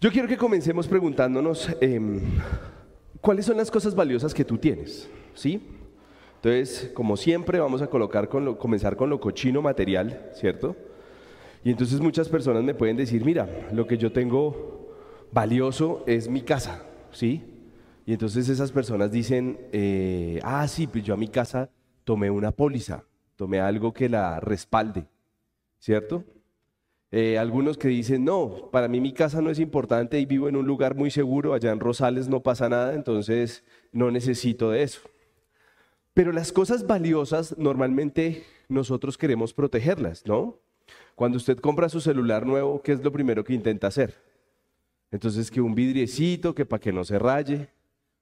Yo quiero que comencemos preguntándonos em, cuáles son las cosas valiosas que tú tienes, ¿sí? Entonces, como siempre, vamos a colocar comenzar con lo cochino material, ¿cierto? Y entonces muchas personas me pueden decir, mira, lo que yo tengo valioso es mi casa, ¿sí? Y entonces esas personas dicen, eh, ah, sí, pues yo a mi casa tomé una póliza, tomé algo que la respalde, ¿cierto? Eh, algunos que dicen, no, para mí mi casa no es importante y vivo en un lugar muy seguro, allá en Rosales no pasa nada, entonces no necesito de eso. Pero las cosas valiosas normalmente nosotros queremos protegerlas, ¿no? Cuando usted compra su celular nuevo, ¿qué es lo primero que intenta hacer? Entonces que un vidriecito, que para que no se raye,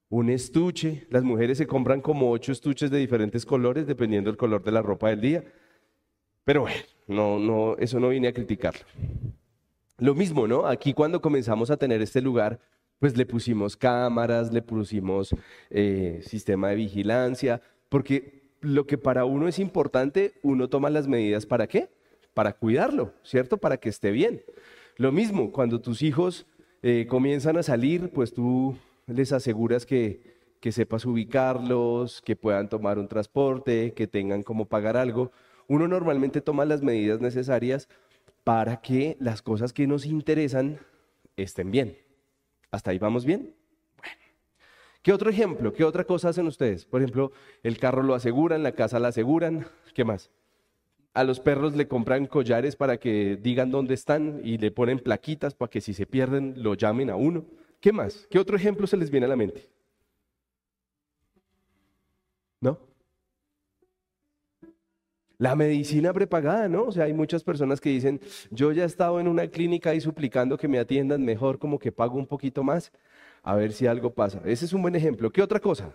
un estuche, las mujeres se compran como ocho estuches de diferentes colores dependiendo del color de la ropa del día. Pero bueno, no, no, eso no vine a criticarlo. Lo mismo, ¿no? Aquí cuando comenzamos a tener este lugar, pues le pusimos cámaras, le pusimos eh, sistema de vigilancia, porque lo que para uno es importante, uno toma las medidas para qué? Para cuidarlo, ¿cierto? Para que esté bien. Lo mismo, cuando tus hijos eh, comienzan a salir, pues tú les aseguras que, que sepas ubicarlos, que puedan tomar un transporte, que tengan como pagar algo uno normalmente toma las medidas necesarias para que las cosas que nos interesan estén bien. ¿Hasta ahí vamos bien? Bueno. ¿Qué otro ejemplo? ¿Qué otra cosa hacen ustedes? Por ejemplo, el carro lo aseguran, la casa la aseguran. ¿Qué más? A los perros le compran collares para que digan dónde están y le ponen plaquitas para que si se pierden lo llamen a uno. ¿Qué más? ¿Qué otro ejemplo se les viene a la mente? ¿No? La medicina prepagada, ¿no? O sea, hay muchas personas que dicen, yo ya he estado en una clínica y suplicando que me atiendan mejor, como que pago un poquito más, a ver si algo pasa. Ese es un buen ejemplo. ¿Qué otra cosa?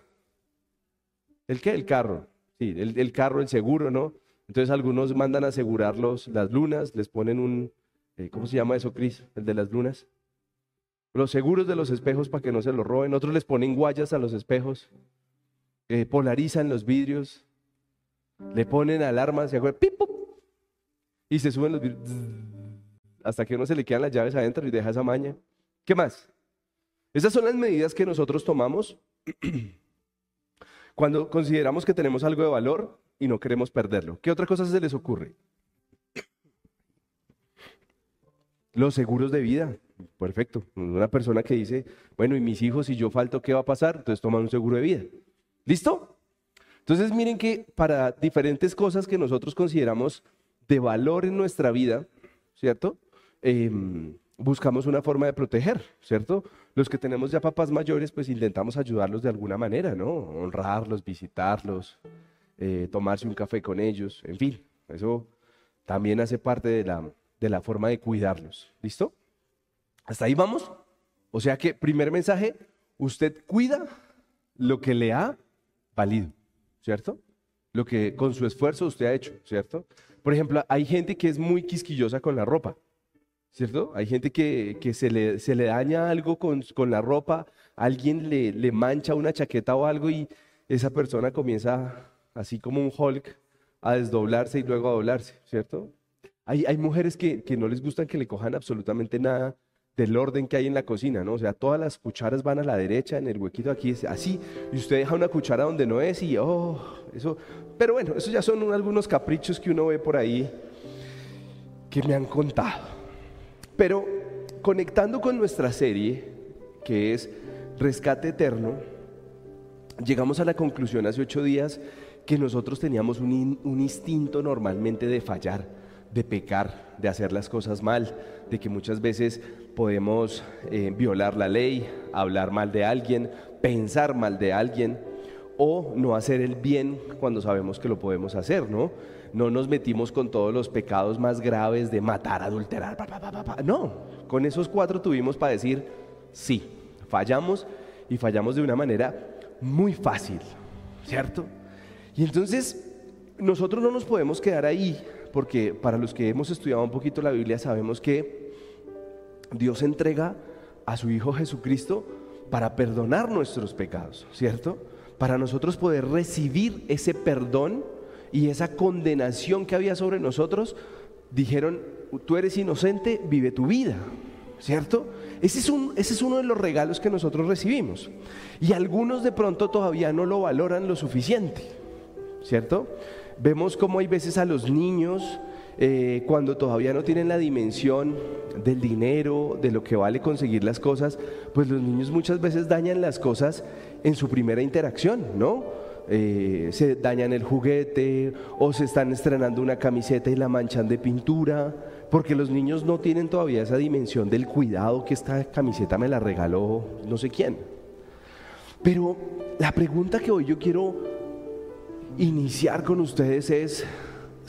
¿El qué? El carro. Sí, el, carro, el seguro, ¿no? Entonces algunos mandan a asegurar las lunas, les ponen un, eh, ¿cómo se llama eso, Cris? El de las lunas. Los seguros de los espejos para que no se los roben. Otros les ponen guayas a los espejos. Eh, polarizan los vidrios le ponen alarmas, se y se suben los hasta que uno se le quedan las llaves adentro y deja esa maña. ¿Qué más? Esas son las medidas que nosotros tomamos cuando consideramos que tenemos algo de valor y no queremos perderlo. ¿Qué otra cosa se les ocurre? Los seguros de vida. Perfecto. Una persona que dice, bueno, y mis hijos, si yo falto, ¿qué va a pasar? Entonces toman un seguro de vida. ¿Listo? Entonces miren que para diferentes cosas que nosotros consideramos de valor en nuestra vida, ¿cierto? Em, buscamos una forma de proteger, ¿cierto? Los que tenemos ya papás mayores, pues intentamos ayudarlos de alguna manera, ¿no? Honrarlos, visitarlos, eh, tomarse un café con ellos, en fin, eso también hace parte de la, de la forma de cuidarlos. ¿Listo? ¿Hasta ahí vamos? O sea que, primer mensaje, usted cuida lo que le ha valido. ¿Cierto? Lo que con su esfuerzo usted ha hecho, ¿cierto? Por ejemplo, hay gente que es muy quisquillosa con la ropa, ¿cierto? Hay gente que, se, le, se, le, daña algo con, con la ropa, alguien le, le, mancha una chaqueta o algo y esa persona comienza, así como un Hulk, a desdoblarse y luego a doblarse, ¿cierto? Hay, hay mujeres que, que no les gustan que le cojan absolutamente nada del orden que hay en la cocina, ¿no? O sea, todas las cucharas van a la derecha, en el huequito aquí así, y usted deja una cuchara donde no es y, oh, eso, pero bueno, esos ya son algunos caprichos que uno ve por ahí que me han contado. Pero conectando con nuestra serie, que es Rescate Eterno, llegamos a la conclusión hace ocho días que nosotros teníamos un instinto normalmente de fallar, de pecar, de hacer las cosas mal, de que muchas veces podemos eh, violar la ley, hablar mal de alguien, pensar mal de alguien o no hacer el bien cuando sabemos que lo podemos hacer, ¿no? No nos metimos con todos los pecados más graves de matar, adulterar, no, con esos cuatro tuvimos para decir, sí, fallamos y fallamos de una manera muy fácil, ¿cierto? Y entonces nosotros no nos podemos quedar ahí, porque para los que hemos estudiado un poquito la Biblia sabemos que Dios entrega a su Hijo Jesucristo para perdonar nuestros pecados, ¿cierto? Para nosotros poder recibir ese perdón y esa condenación que había sobre nosotros, dijeron, tú eres inocente, vive tu vida, ¿cierto? Ese es, un, ese es uno de los regalos que nosotros recibimos. Y algunos de pronto todavía no lo valoran lo suficiente, ¿cierto? Vemos cómo hay veces a los niños, eh, cuando todavía no tienen la dimensión del dinero, de lo que vale conseguir las cosas, pues los niños muchas veces dañan las cosas en su primera interacción, ¿no? Eh, se dañan el juguete o se están estrenando una camiseta y la manchan de pintura, porque los niños no tienen todavía esa dimensión del cuidado que esta camiseta me la regaló no sé quién. Pero la pregunta que hoy yo quiero iniciar con ustedes es,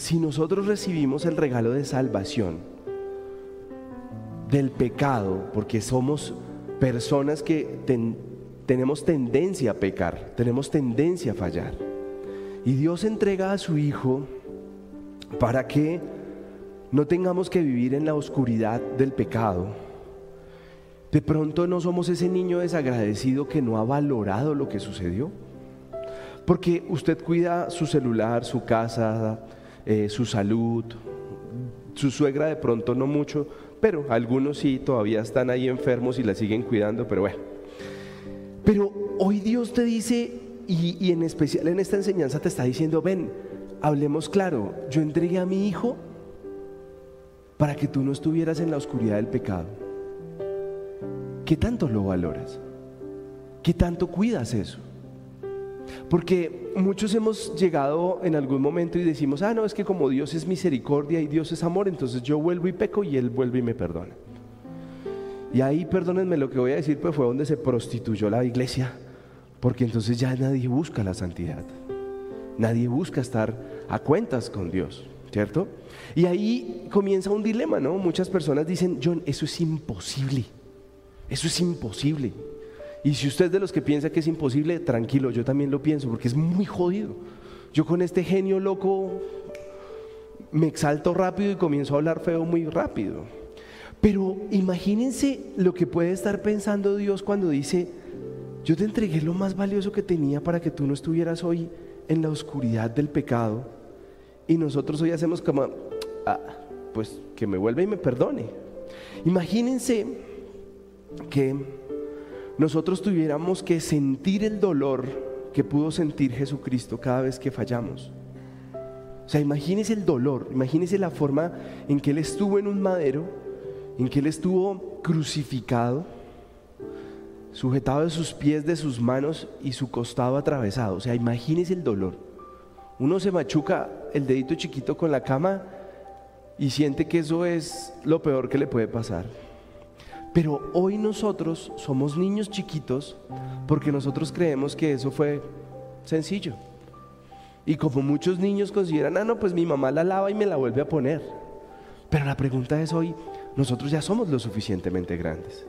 si nosotros recibimos el regalo de salvación del pecado, porque somos personas que tenemos tendencia a pecar, tenemos tendencia a fallar, y Dios entrega a su Hijo para que no tengamos que vivir en la oscuridad del pecado, de pronto no somos ese niño desagradecido que no ha valorado lo que sucedió. Porque usted cuida su celular, su casa, eh, su salud, su suegra de pronto no mucho, pero algunos sí todavía están ahí enfermos y la siguen cuidando, pero bueno. Pero hoy Dios te dice, y, y en especial en esta enseñanza te está diciendo, ven, hablemos claro, yo entregué a mi hijo para que tú no estuvieras en la oscuridad del pecado. ¿Qué tanto lo valoras? ¿Qué tanto cuidas eso? Porque muchos hemos llegado en algún momento y decimos, ah, no, es que como Dios es misericordia y Dios es amor, entonces yo vuelvo y peco y Él vuelve y me perdona. Y ahí, perdónenme lo que voy a decir, pues fue donde se prostituyó la iglesia, porque entonces ya nadie busca la santidad, nadie busca estar a cuentas con Dios, ¿cierto? Y ahí comienza un dilema, ¿no? Muchas personas dicen, John, eso es imposible, eso es imposible. Y si usted es de los que piensa que es imposible, tranquilo, yo también lo pienso, porque es muy jodido. Yo con este genio loco me exalto rápido y comienzo a hablar feo muy rápido. Pero imagínense lo que puede estar pensando Dios cuando dice, yo te entregué lo más valioso que tenía para que tú no estuvieras hoy en la oscuridad del pecado. Y nosotros hoy hacemos como, ah, pues que me vuelva y me perdone. Imagínense que nosotros tuviéramos que sentir el dolor que pudo sentir Jesucristo cada vez que fallamos. O sea, imagínese el dolor, imagínese la forma en que Él estuvo en un madero, en que Él estuvo crucificado, sujetado de sus pies, de sus manos y su costado atravesado. O sea, imagínese el dolor. Uno se machuca el dedito chiquito con la cama y siente que eso es lo peor que le puede pasar. Pero hoy nosotros somos niños chiquitos porque nosotros creemos que eso fue sencillo. Y como muchos niños consideran, ah, no, pues mi mamá la lava y me la vuelve a poner. Pero la pregunta es hoy, nosotros ya somos lo suficientemente grandes.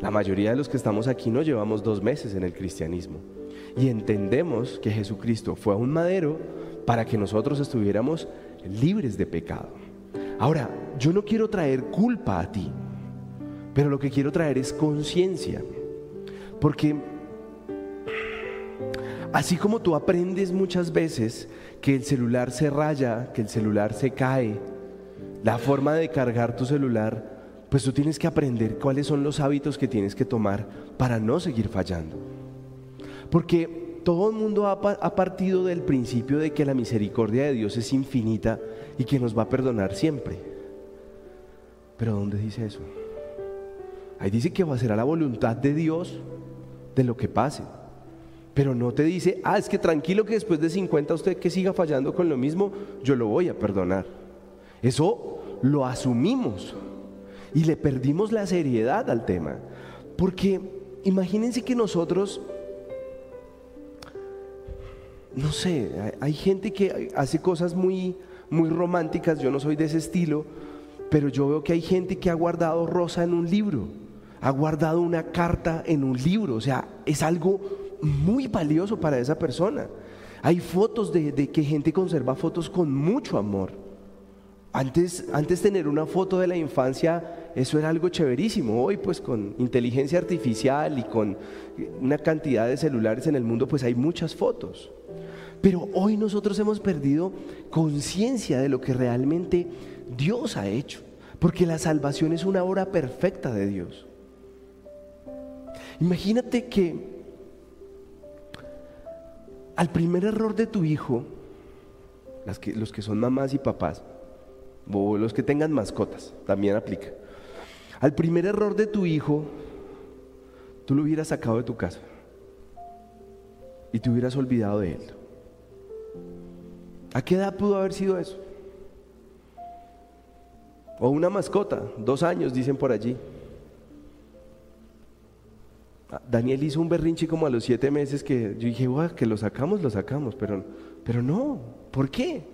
La mayoría de los que estamos aquí no llevamos dos meses en el cristianismo. Y entendemos que Jesucristo fue a un madero para que nosotros estuviéramos libres de pecado. Ahora, yo no quiero traer culpa a ti. Pero lo que quiero traer es conciencia. Porque así como tú aprendes muchas veces que el celular se raya, que el celular se cae, la forma de cargar tu celular, pues tú tienes que aprender cuáles son los hábitos que tienes que tomar para no seguir fallando. Porque todo el mundo ha, partido del principio de que la misericordia de Dios es infinita y que nos va a perdonar siempre. Pero ¿dónde dice eso? Ahí dice que va a ser a la voluntad de Dios de lo que pase. Pero no te dice, ah, es que tranquilo que después de 50 usted que siga fallando con lo mismo, yo lo voy a perdonar. Eso lo asumimos y le perdimos la seriedad al tema. Porque imagínense que nosotros, no sé, hay gente que hace cosas muy, muy románticas, yo no soy de ese estilo, pero yo veo que hay gente que ha guardado rosa en un libro ha guardado una carta en un libro, o sea, es algo muy valioso para esa persona. Hay fotos de, que gente conserva fotos con mucho amor. Antes, antes tener una foto de la infancia, eso era algo chéverísimo. Hoy pues con inteligencia artificial y con una cantidad de celulares en el mundo, pues hay muchas fotos. Pero hoy nosotros hemos perdido conciencia de lo que realmente Dios ha hecho, porque la salvación es una obra perfecta de Dios. Imagínate que al primer error de tu hijo, los que son mamás y papás, o los que tengan mascotas, también aplica. Al primer error de tu hijo, tú lo hubieras sacado de tu casa y te hubieras olvidado de él. ¿A qué edad pudo haber sido eso? O una mascota, dos años, dicen por allí. Daniel hizo un berrinche como a los siete meses que yo dije, que lo sacamos, lo sacamos, pero, pero no. ¿Por qué?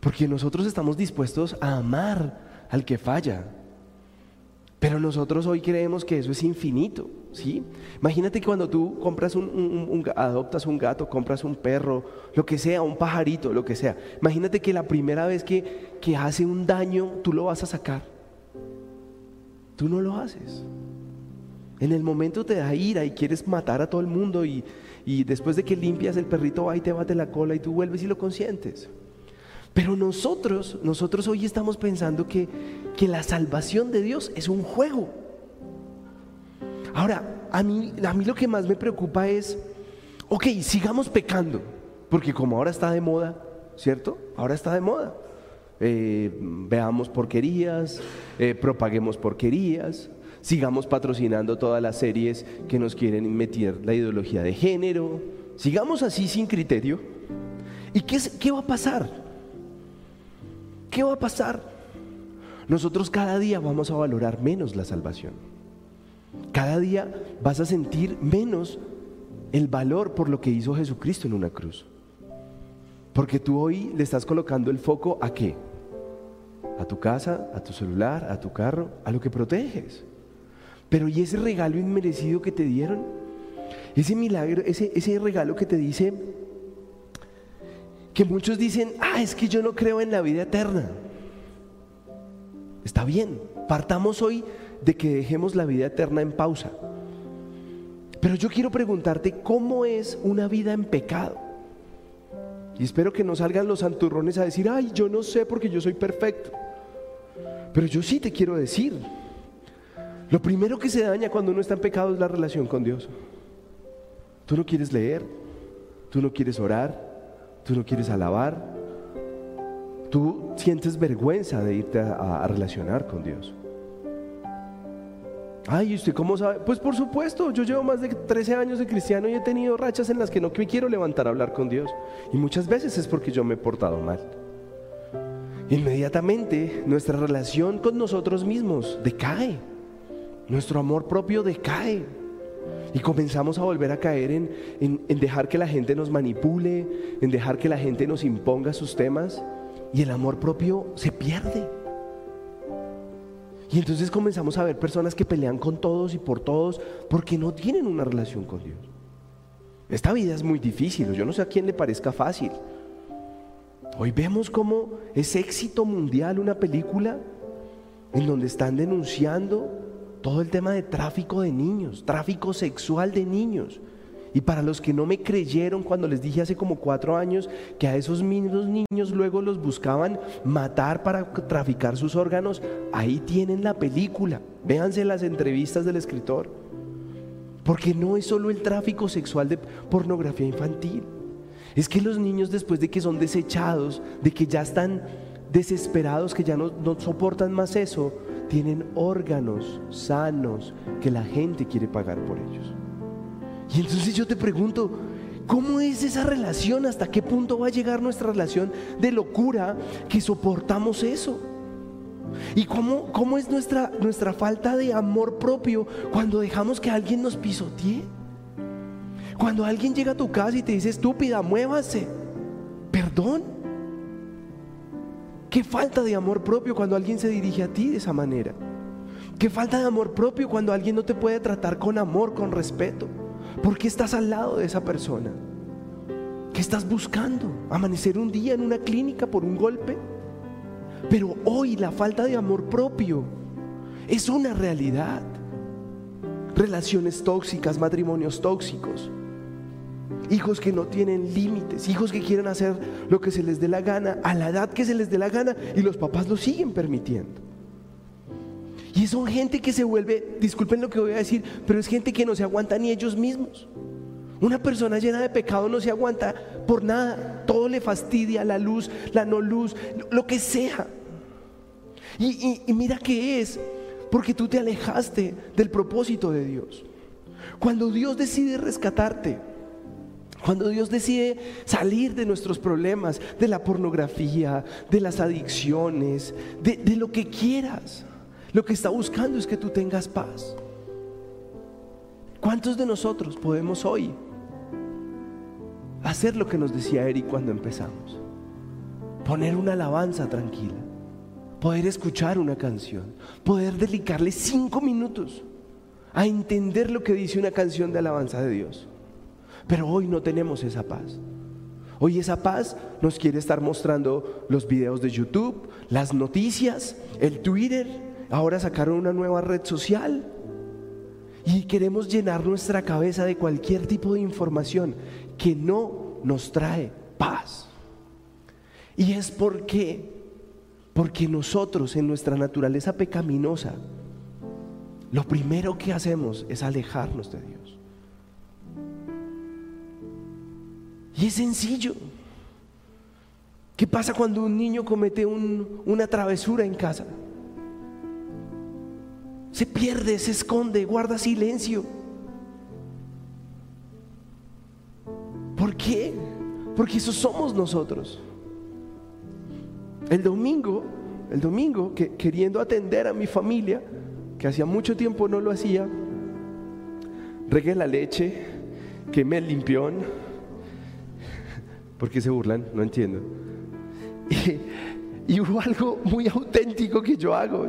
Porque nosotros estamos dispuestos a amar al que falla. Pero nosotros hoy creemos que eso es infinito, ¿sí? Imagínate que cuando tú compras un, adoptas un gato, compras un perro, lo que sea, un pajarito, lo que sea. Imagínate que la primera vez que, que hace un daño, tú lo vas a sacar. Tú no lo haces. En el momento te da ira y quieres matar a todo el mundo y, y después de que limpias el perrito va y te bate la cola y tú vuelves y lo consientes. Pero nosotros, nosotros hoy estamos pensando que, que la salvación de Dios es un juego. Ahora, a mí, a mí lo que más me preocupa es, ok, sigamos pecando, porque como ahora está de moda, ¿cierto? Ahora está de moda. Eh, veamos porquerías, eh, propaguemos porquerías, sigamos patrocinando todas las series que nos quieren meter la ideología de género, sigamos así sin criterio. ¿Y qué, qué va a pasar? ¿qué va a pasar? Nosotros cada día vamos a valorar menos la salvación. Cada día vas a sentir menos el valor por lo que hizo Jesucristo en una cruz. Porque tú hoy le estás colocando el foco a qué? A tu casa, a tu celular, a tu carro, a lo que proteges. Pero ¿y ese regalo inmerecido que te dieron? Ese milagro, ese, ese regalo que te dice, que muchos dicen, ah, es que yo no creo en la vida eterna. Está bien, partamos hoy de que dejemos la vida eterna en pausa. Pero yo quiero preguntarte, ¿cómo es una vida en pecado? Y espero que no salgan los santurrones a decir, ay, yo no sé porque yo soy perfecto. Pero yo sí te quiero decir, lo primero que se daña cuando uno está en pecado es la relación con Dios. Tú no quieres leer, tú no quieres orar, tú no quieres alabar, tú sientes vergüenza de irte a, relacionar con Dios. Ay, ¿y usted cómo sabe? Pues por supuesto, yo llevo más de 13 años de cristiano y he tenido rachas en las que no me quiero levantar a hablar con Dios. Y muchas veces es porque yo me he portado mal. Inmediatamente nuestra relación con nosotros mismos decae. Nuestro amor propio decae. Y comenzamos a volver a caer en, dejar que la gente nos manipule, en dejar que la gente nos imponga sus temas y el amor propio se pierde. Y entonces comenzamos a ver personas que pelean con todos y por todos porque no tienen una relación con Dios. Esta vida es muy difícil, yo no sé a quién le parezca fácil. Hoy vemos como es éxito mundial una película en donde están denunciando todo el tema de tráfico de niños, tráfico sexual de niños. Y para los que no me creyeron cuando les dije hace como cuatro años que a esos mismos niños luego los buscaban matar para traficar sus órganos, ahí tienen la película. Véanse las entrevistas del escritor. Porque no es solo el tráfico sexual de pornografía infantil. Es que los niños después de que son desechados, de que ya están desesperados, que ya no, soportan más eso, tienen órganos sanos que la gente quiere pagar por ellos. Y entonces yo te pregunto, ¿cómo es esa relación? ¿Hasta qué punto va a llegar nuestra relación de locura que soportamos eso? ¿Y cómo, cómo es nuestra, nuestra falta de amor propio cuando dejamos que alguien nos pisotee? Cuando alguien llega a tu casa y te dice, estúpida, muévase. Perdón. Qué falta de amor propio cuando alguien se dirige a ti de esa manera. Qué falta de amor propio cuando alguien no te puede tratar con amor, con respeto. ¿Por qué estás al lado de esa persona? ¿Qué estás buscando? ¿Amanecer un día en una clínica por un golpe? Pero hoy la falta de amor propio es una realidad. Relaciones tóxicas, matrimonios tóxicos hijos que no tienen límites, hijos que quieren hacer lo que se les dé la gana, a la edad que se les dé la gana, y los papás lo siguen permitiendo. Y Y son gente que se vuelve, disculpen lo que voy a decir, pero es gente que no se aguanta ni ellos mismos. Una persona llena de pecado no se aguanta por nada. Todo le fastidia, la luz, la no luz, lo que sea. Y, y mira que es, porque tú te alejaste del propósito de Dios. Cuando Dios decide rescatarte, cuando Dios decide salir de nuestros problemas, de la pornografía, de las adicciones, de, lo que quieras, lo que está buscando es que tú tengas paz. ¿Cuántos de nosotros podemos hoy hacer lo que nos decía Eric cuando empezamos? Poner una alabanza tranquila, poder escuchar una canción, poder dedicarle cinco minutos a entender lo que dice una canción de alabanza de Dios. Pero hoy no tenemos esa paz. Hoy esa paz nos quiere estar mostrando los videos de YouTube, las noticias, el Twitter, Ahora sacaron una nueva red social y queremos llenar nuestra cabeza de cualquier tipo de información que no nos trae paz. Y es porque, porque nosotros en nuestra naturaleza pecaminosa, lo primero que hacemos es alejarnos de Dios. Y es sencillo. ¿Qué pasa cuando un niño comete una travesura en casa? se pierde, se esconde, guarda silencio. ¿Por qué? Porque eso somos nosotros. El domingo, el domingo, que, queriendo atender a mi familia, que hacía mucho tiempo no lo hacía, regué la leche, quemé el limpión. ¿Por qué se burlan? No entiendo. Y, hubo algo muy auténtico que yo hago.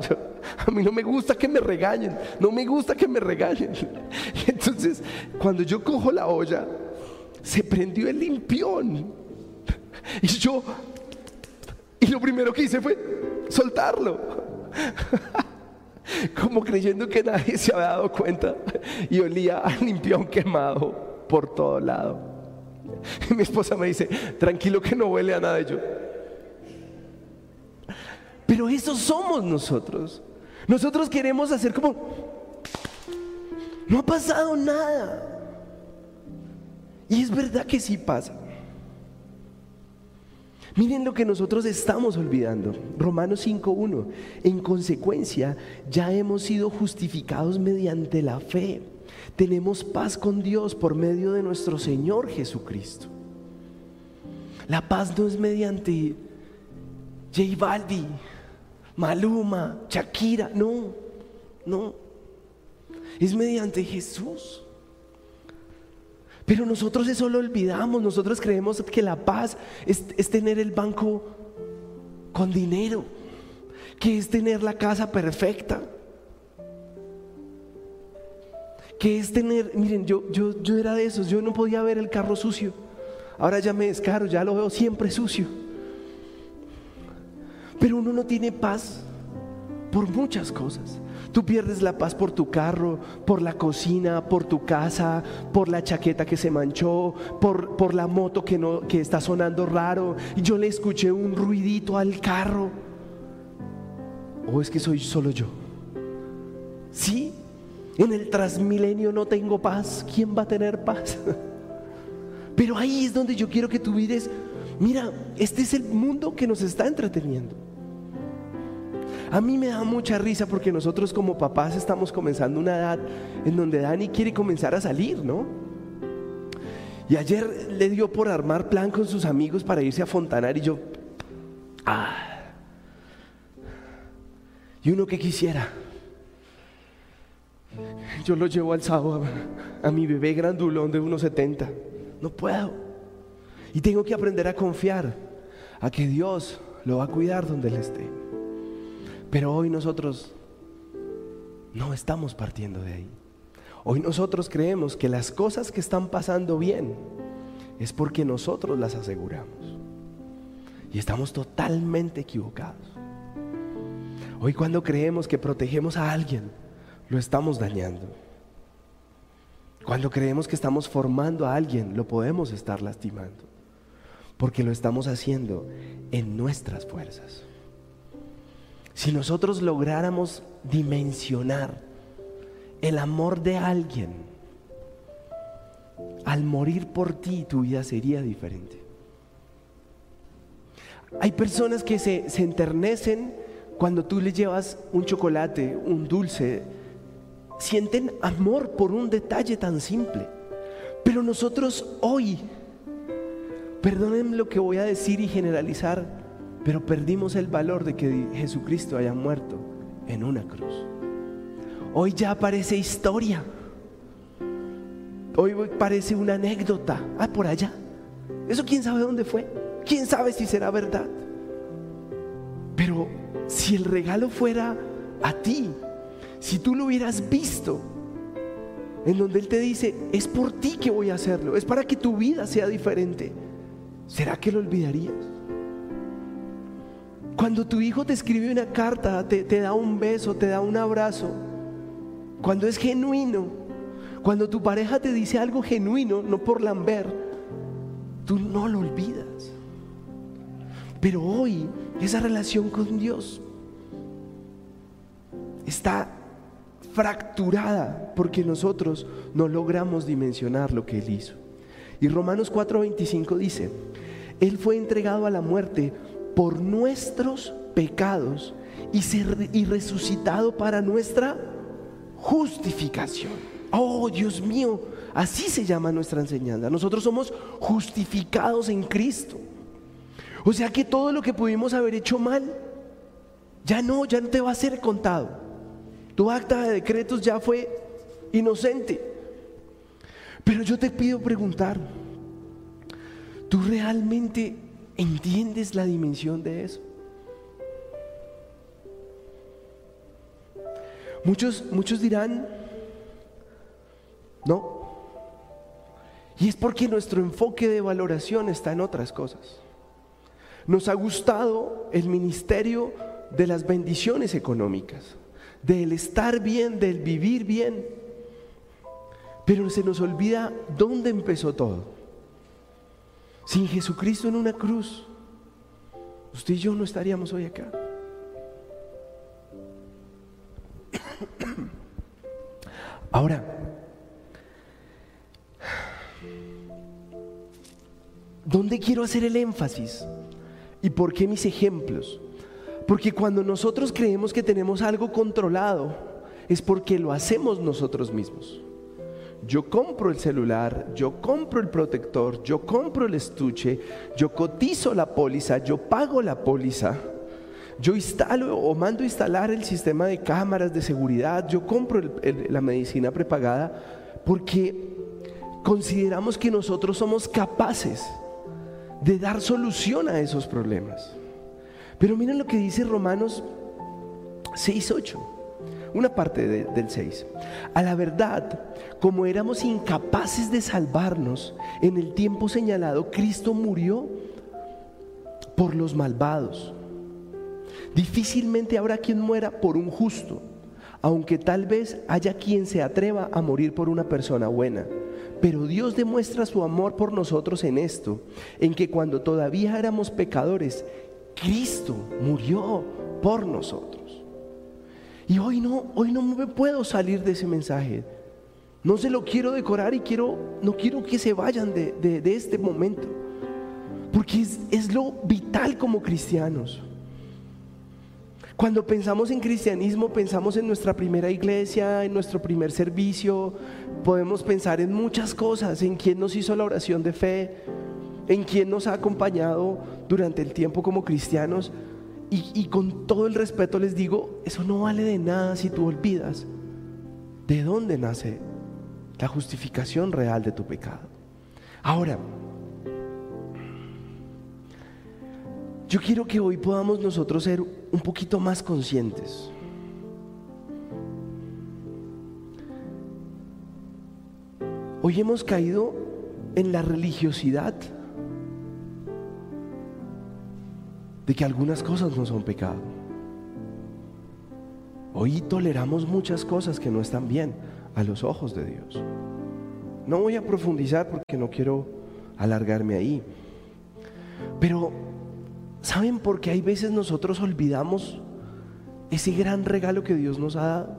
a mí no me gusta que me regañen, no me gusta que me regañen. entonces, cuando yo cojo la olla, se prendió el limpión. Y yo, y lo primero que hice fue soltarlo. Como creyendo que nadie se había dado cuenta. Y olía a limpión quemado por todo lado. Y mi esposa me dice, tranquilo que no huele a nada. de yo, pero eso somos nosotros. Nosotros queremos hacer como, no ha pasado nada. Y es verdad que sí pasa. Miren lo que nosotros estamos olvidando. Romanos 5.1. En consecuencia, ya hemos sido justificados mediante la fe. Tenemos paz con Dios por medio de nuestro Señor Jesucristo. La paz no es mediante J Baldi, Maluma, Shakira, no, no. Es mediante Jesús. Pero nosotros eso lo olvidamos, nosotros creemos que la paz es, es tener el banco con dinero, que es tener la casa perfecta, que es tener, miren, yo, yo, yo era de esos, yo no podía ver el carro sucio, ahora ya me descaro, ya lo veo siempre sucio. Pero uno no tiene paz por muchas cosas. Tú pierdes la paz por tu carro, por la cocina, por tu casa, por la chaqueta que se manchó, por, por la moto que, no, que está sonando raro. Y yo le escuché un ruidito al carro. ¿O es que soy solo yo? Sí, en el transmilenio no tengo paz. ¿Quién va a tener paz? Pero ahí es donde yo quiero que tú mires, mira, este es el mundo que nos está entreteniendo. A mí me da mucha risa porque nosotros como papás estamos comenzando una edad en donde Dani quiere comenzar a salir, ¿no? Y ayer le dio por armar plan con sus amigos para irse a Fontanar y yo, ah, y uno que quisiera. Yo lo llevo al sábado a, a mi bebé grandulón de 1,70. No puedo. Y tengo que aprender a confiar a que Dios lo va a cuidar donde él esté. Pero hoy nosotros no estamos partiendo de ahí. Hoy nosotros creemos que las cosas que están pasando bien es porque nosotros las aseguramos. Y estamos totalmente equivocados. Hoy cuando creemos que protegemos a alguien, lo estamos dañando. Cuando creemos que estamos formando a alguien, lo podemos estar lastimando. Porque lo estamos haciendo en nuestras fuerzas. si nosotros lográramos dimensionar el amor de alguien, al morir por ti tu vida sería diferente. Hay personas que se, se enternecen cuando tú les llevas un chocolate, un dulce, sienten amor por un detalle tan simple. Pero nosotros hoy, perdonen lo que voy a decir y generalizar, pero perdimos el valor de que Jesucristo haya muerto en una cruz. Hoy ya parece historia. Hoy parece una anécdota. Ah, por allá. Eso quién sabe dónde fue. ¿Quién sabe si será verdad? Pero si el regalo fuera a ti, si tú lo hubieras visto, en donde Él te dice, es por ti que voy a hacerlo, es para que tu vida sea diferente, ¿será que lo olvidarías? Cuando tu hijo te escribe una carta, te, da un beso, te da un abrazo, cuando es genuino, cuando tu pareja te dice algo genuino, no por lamber, tú no lo olvidas. Pero hoy esa relación con Dios está fracturada porque nosotros no logramos dimensionar lo que Él hizo. Y Romanos 4:25 dice, Él fue entregado a la muerte por nuestros pecados y, y resucitado para nuestra justificación. Oh, Dios mío, así se llama nuestra enseñanza. Nosotros somos justificados en Cristo. O sea que todo lo que pudimos haber hecho mal, ya no, ya no te va a ser contado. Tu acta de decretos ya fue inocente. Pero yo te pido preguntar, ¿tú realmente entiendes la dimensión de eso? Muchos, muchos dirán, no. Y es porque nuestro enfoque de valoración está en otras cosas. Nos ha gustado el ministerio de las bendiciones económicas, del estar bien, del vivir bien. Pero se nos olvida dónde empezó todo. Sin Jesucristo en una cruz, usted y yo no estaríamos hoy acá. Ahora, ¿dónde quiero hacer el énfasis? ¿Y por qué mis ejemplos? Porque cuando nosotros creemos que tenemos algo controlado, es porque lo hacemos nosotros mismos. Yo compro el celular, yo compro el protector, yo compro el estuche, yo cotizo la póliza, yo pago la póliza, yo instalo o mando instalar el sistema de cámaras de seguridad, yo compro la medicina prepagada, porque consideramos que nosotros somos capaces de dar solución a esos problemas. Pero miren lo que dice Romanos 6.8, una parte del 6. A la verdad, como éramos incapaces de salvarnos en el tiempo señalado, Cristo murió por los malvados. Difícilmente habrá quien muera por un justo, aunque tal vez haya quien se atreva a morir por una persona buena. Pero Dios demuestra su amor por nosotros en esto, en que cuando todavía éramos pecadores, Cristo murió por nosotros. Y hoy no, hoy no me puedo salir de ese mensaje. No se lo quiero decorar y quiero, no quiero que se vayan de, este momento. Porque es, es lo vital como cristianos. Cuando pensamos en cristianismo, pensamos en nuestra primera iglesia, en nuestro primer servicio, podemos pensar en muchas cosas, en quién nos hizo la oración de fe, en quién nos ha acompañado durante el tiempo como cristianos. Y, con todo el respeto les digo, eso no vale de nada si tú olvidas de dónde nace la justificación real de tu pecado. Ahora, Yo quiero que hoy podamos nosotros ser un poquito más conscientes. Hoy hemos caído en la religiosidad de que algunas cosas no son pecado. Hoy toleramos muchas cosas que no están bien a los ojos de Dios. No voy a profundizar porque no quiero alargarme ahí. Pero ¿Saben por qué hay veces nosotros olvidamos ese gran regalo que Dios nos ha dado,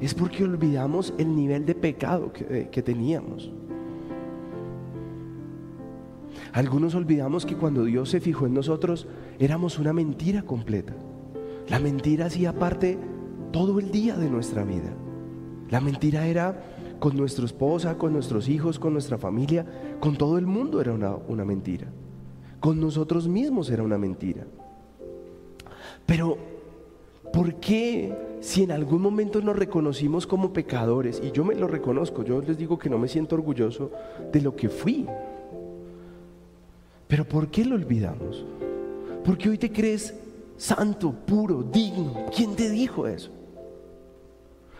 es porque olvidamos el nivel de pecado que, que teníamos. Algunos olvidamos que cuando Dios se fijó en nosotros éramos una mentira completa. La mentira hacía parte todo el día de nuestra vida. La mentira era con nuestra esposa, con nuestros hijos, con nuestra familia, con todo el mundo era una, una mentira. Con nosotros mismos era una mentira. Pero, ¿por qué si en algún momento nos reconocimos como pecadores, y yo me lo reconozco, yo les digo que no me siento orgulloso de lo que fui, pero ¿por qué lo olvidamos? Porque hoy te crees santo, puro, digno. ¿Quién te dijo eso?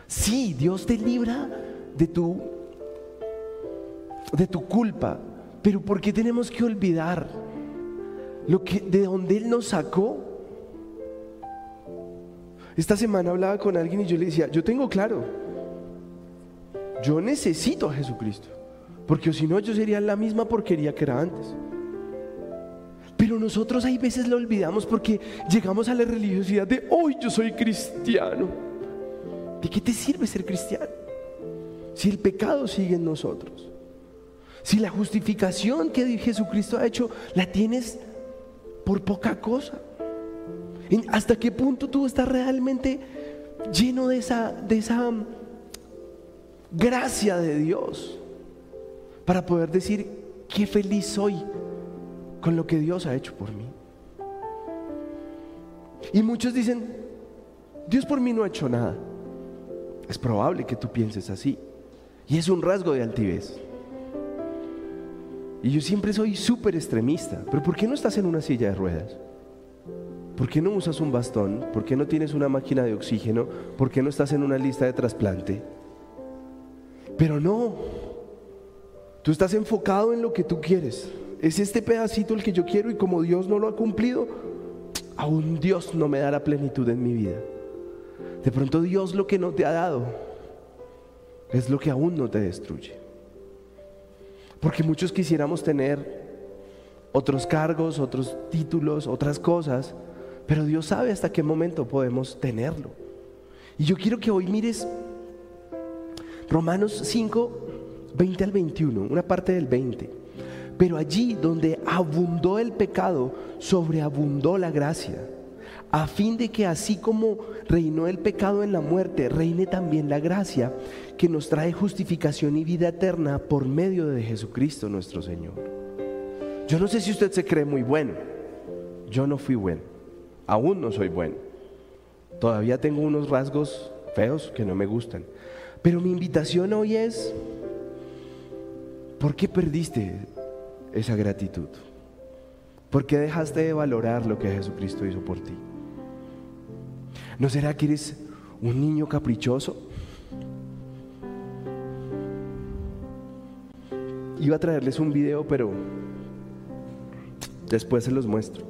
Sí, Dios te libra de tu de tu culpa, pero ¿por qué tenemos que olvidar lo que de donde él nos sacó? Esta semana hablaba con alguien y yo le decía, yo tengo claro, yo necesito a Jesucristo, porque si no yo sería la misma porquería que era antes. Pero nosotros hay veces lo olvidamos porque llegamos a la religiosidad de hoy yo soy cristiano. ¿De qué te sirve ser cristiano? Si el pecado sigue en nosotros. Si la justificación que Jesucristo ha hecho la tienes por poca cosa. ¿Hasta qué punto tú estás realmente lleno de esa, de esa gracia de Dios para poder decir qué feliz soy con lo que Dios ha hecho por mí. Y muchos dicen, Dios por mí no ha hecho nada. Es probable que tú pienses así. Y es un rasgo de altivez. Y yo siempre soy súper extremista. Pero ¿por qué no estás en una silla de ruedas? ¿Por qué no usas un bastón? ¿Por qué no tienes una máquina de oxígeno? ¿Por qué no estás en una lista de trasplante? Pero no. Tú estás enfocado en lo que tú quieres. Es este pedacito el que yo quiero y como Dios no lo ha cumplido, aún Dios no me da la plenitud en mi vida. De pronto Dios lo que no te ha dado es lo que aún no te destruye. Porque muchos quisiéramos tener otros cargos, otros títulos, otras cosas, pero Dios sabe hasta qué momento podemos tenerlo. Y yo quiero que hoy mires Romanos 5, 20 al 21, una parte del 20. Pero allí donde abundó el pecado, sobreabundó la gracia, a fin de que así como reinó el pecado en la muerte, reine también la gracia que nos trae justificación y vida eterna por medio de Jesucristo nuestro Señor. Yo no sé si usted se cree muy bueno, yo no fui bueno, aún no soy bueno, todavía tengo unos rasgos feos que no me gustan, pero mi invitación hoy es, ¿por qué perdiste esa gratitud? ¿Por qué dejaste de valorar lo que Jesucristo hizo por ti? ¿No será que eres un niño caprichoso? Iba a traerles un video, pero después se los muestro.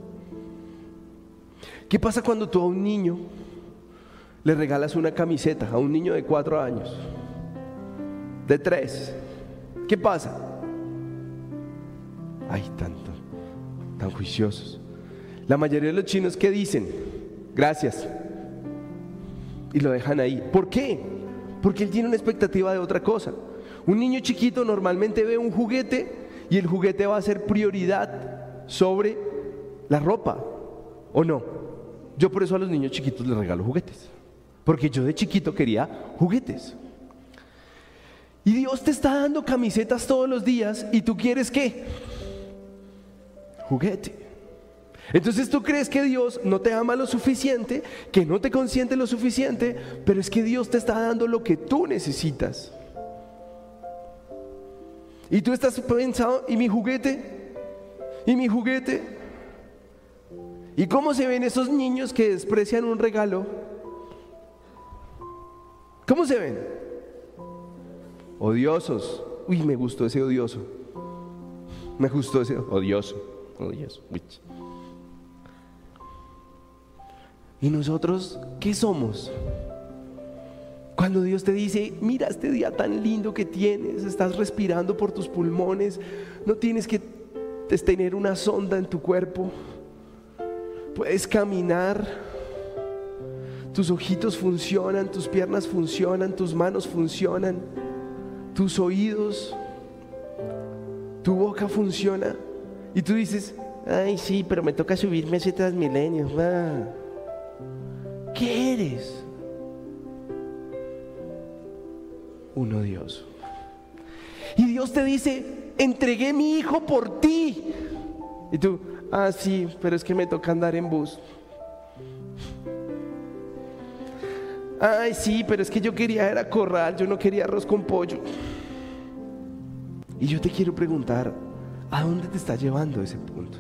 ¿Qué pasa cuando tú a un niño le regalas una camiseta, a un niño de cuatro años, de tres? ¿Qué pasa? Ay, tanto, tan juiciosos. La mayoría de los chinos, ¿qué dicen? Gracias. Y lo dejan ahí. ¿Por qué? Porque él tiene una expectativa de otra cosa. Un niño chiquito normalmente ve un juguete y el juguete va a ser prioridad sobre la ropa. ¿O no? Yo por eso a los niños chiquitos les regalo juguetes. Porque yo de chiquito quería juguetes. Y Dios te está dando camisetas todos los días y tú quieres qué? Juguete. Entonces tú crees que Dios no te ama lo suficiente, que no te consiente lo suficiente, pero es que Dios te está dando lo que tú necesitas. Y tú estás pensando, ¿y mi juguete? ¿Y mi juguete? ¿Y cómo se ven esos niños que desprecian un regalo? ¿Cómo se ven? Odiosos. Uy, me gustó ese odioso. Me gustó ese odioso. ¿Y nosotros qué somos? Cuando Dios te dice, mira este día tan lindo que tienes, estás respirando por tus pulmones, no tienes que tener una sonda en tu cuerpo, puedes caminar, tus ojitos funcionan, tus piernas funcionan, tus manos funcionan, tus oídos, tu boca funciona. Y tú dices, ay sí, pero me toca subirme ese transmilenio. ¿Qué eres? Un odioso. Y Dios te dice, entregué mi hijo por ti. Y tú, ah, sí, pero es que me toca andar en bus. Ay, sí, pero es que yo quería era corral, yo no quería arroz con pollo. Y yo te quiero preguntar, ¿a dónde te está llevando ese punto?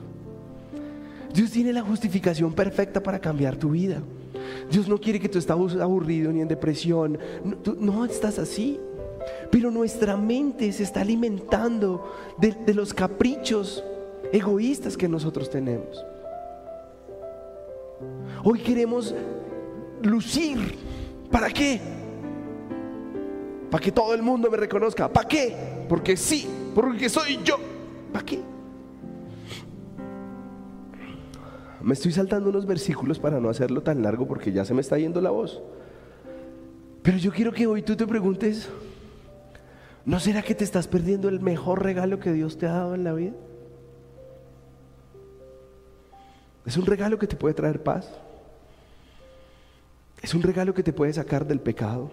Dios tiene la justificación perfecta para cambiar tu vida. Dios no quiere que tú estés aburrido ni en depresión. No, tú no estás así. Pero nuestra mente se está alimentando de, de los caprichos egoístas que nosotros tenemos. Hoy queremos lucir. ¿Para qué? Para que todo el mundo me reconozca. ¿Para qué? Porque sí, porque soy yo. ¿Para qué? Me estoy saltando unos versículos para no hacerlo tan largo porque ya se me está yendo la voz. Pero yo quiero que hoy tú te preguntes, ¿no será que te estás perdiendo el mejor regalo que Dios te ha dado en la vida? Es un regalo que te puede traer paz. Es un regalo que te puede sacar del pecado.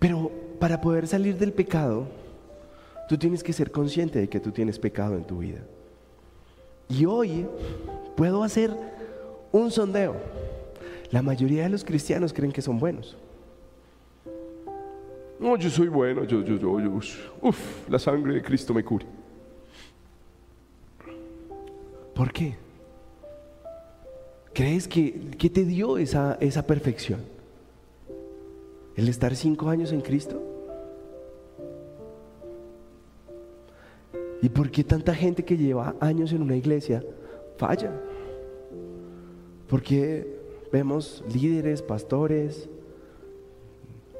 Pero para poder salir del pecado, tú tienes que ser consciente de que tú tienes pecado en tu vida. Y hoy puedo hacer un sondeo. La mayoría de los cristianos creen que son buenos. No, yo soy bueno, yo, yo, yo, yo uf, la sangre de Cristo me cura. ¿Por qué? ¿Crees que, te dio esa, esa perfección? ¿El estar cinco años en Cristo? ¿Y por qué tanta gente que lleva años en una iglesia falla? Porque vemos líderes, pastores,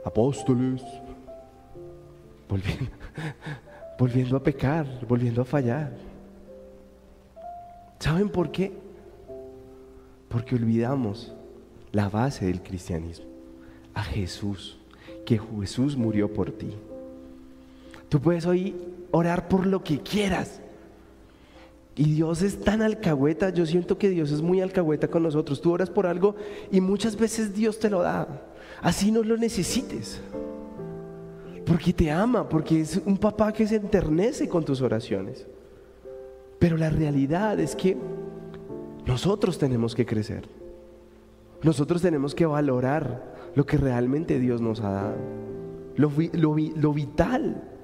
apóstoles, volviendo, a pecar, volviendo a fallar. ¿Saben por qué? Porque olvidamos la base del cristianismo, a Jesús, que Jesús murió por ti. Tú puedes hoy orar por lo que quieras. Y Dios es tan alcahueta, yo siento que Dios es muy alcahueta con nosotros. Tú oras por algo y muchas veces Dios te lo da. Así no lo necesites. Porque te ama, porque es un papá que se enternece con tus oraciones. Pero la realidad es que nosotros tenemos que crecer. Nosotros tenemos que valorar lo que realmente Dios nos ha dado. Lo, lo vital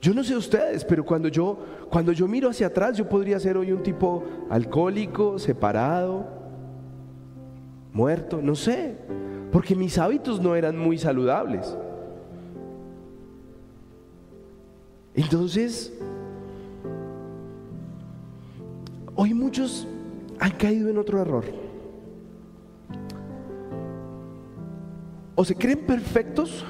yo no sé ustedes, pero cuando yo, cuando yo miro hacia atrás, yo podría ser hoy un tipo alcohólico, separado, muerto, no sé, porque mis hábitos no eran muy saludables. Entonces, hoy muchos han caído en otro error. O se creen perfectos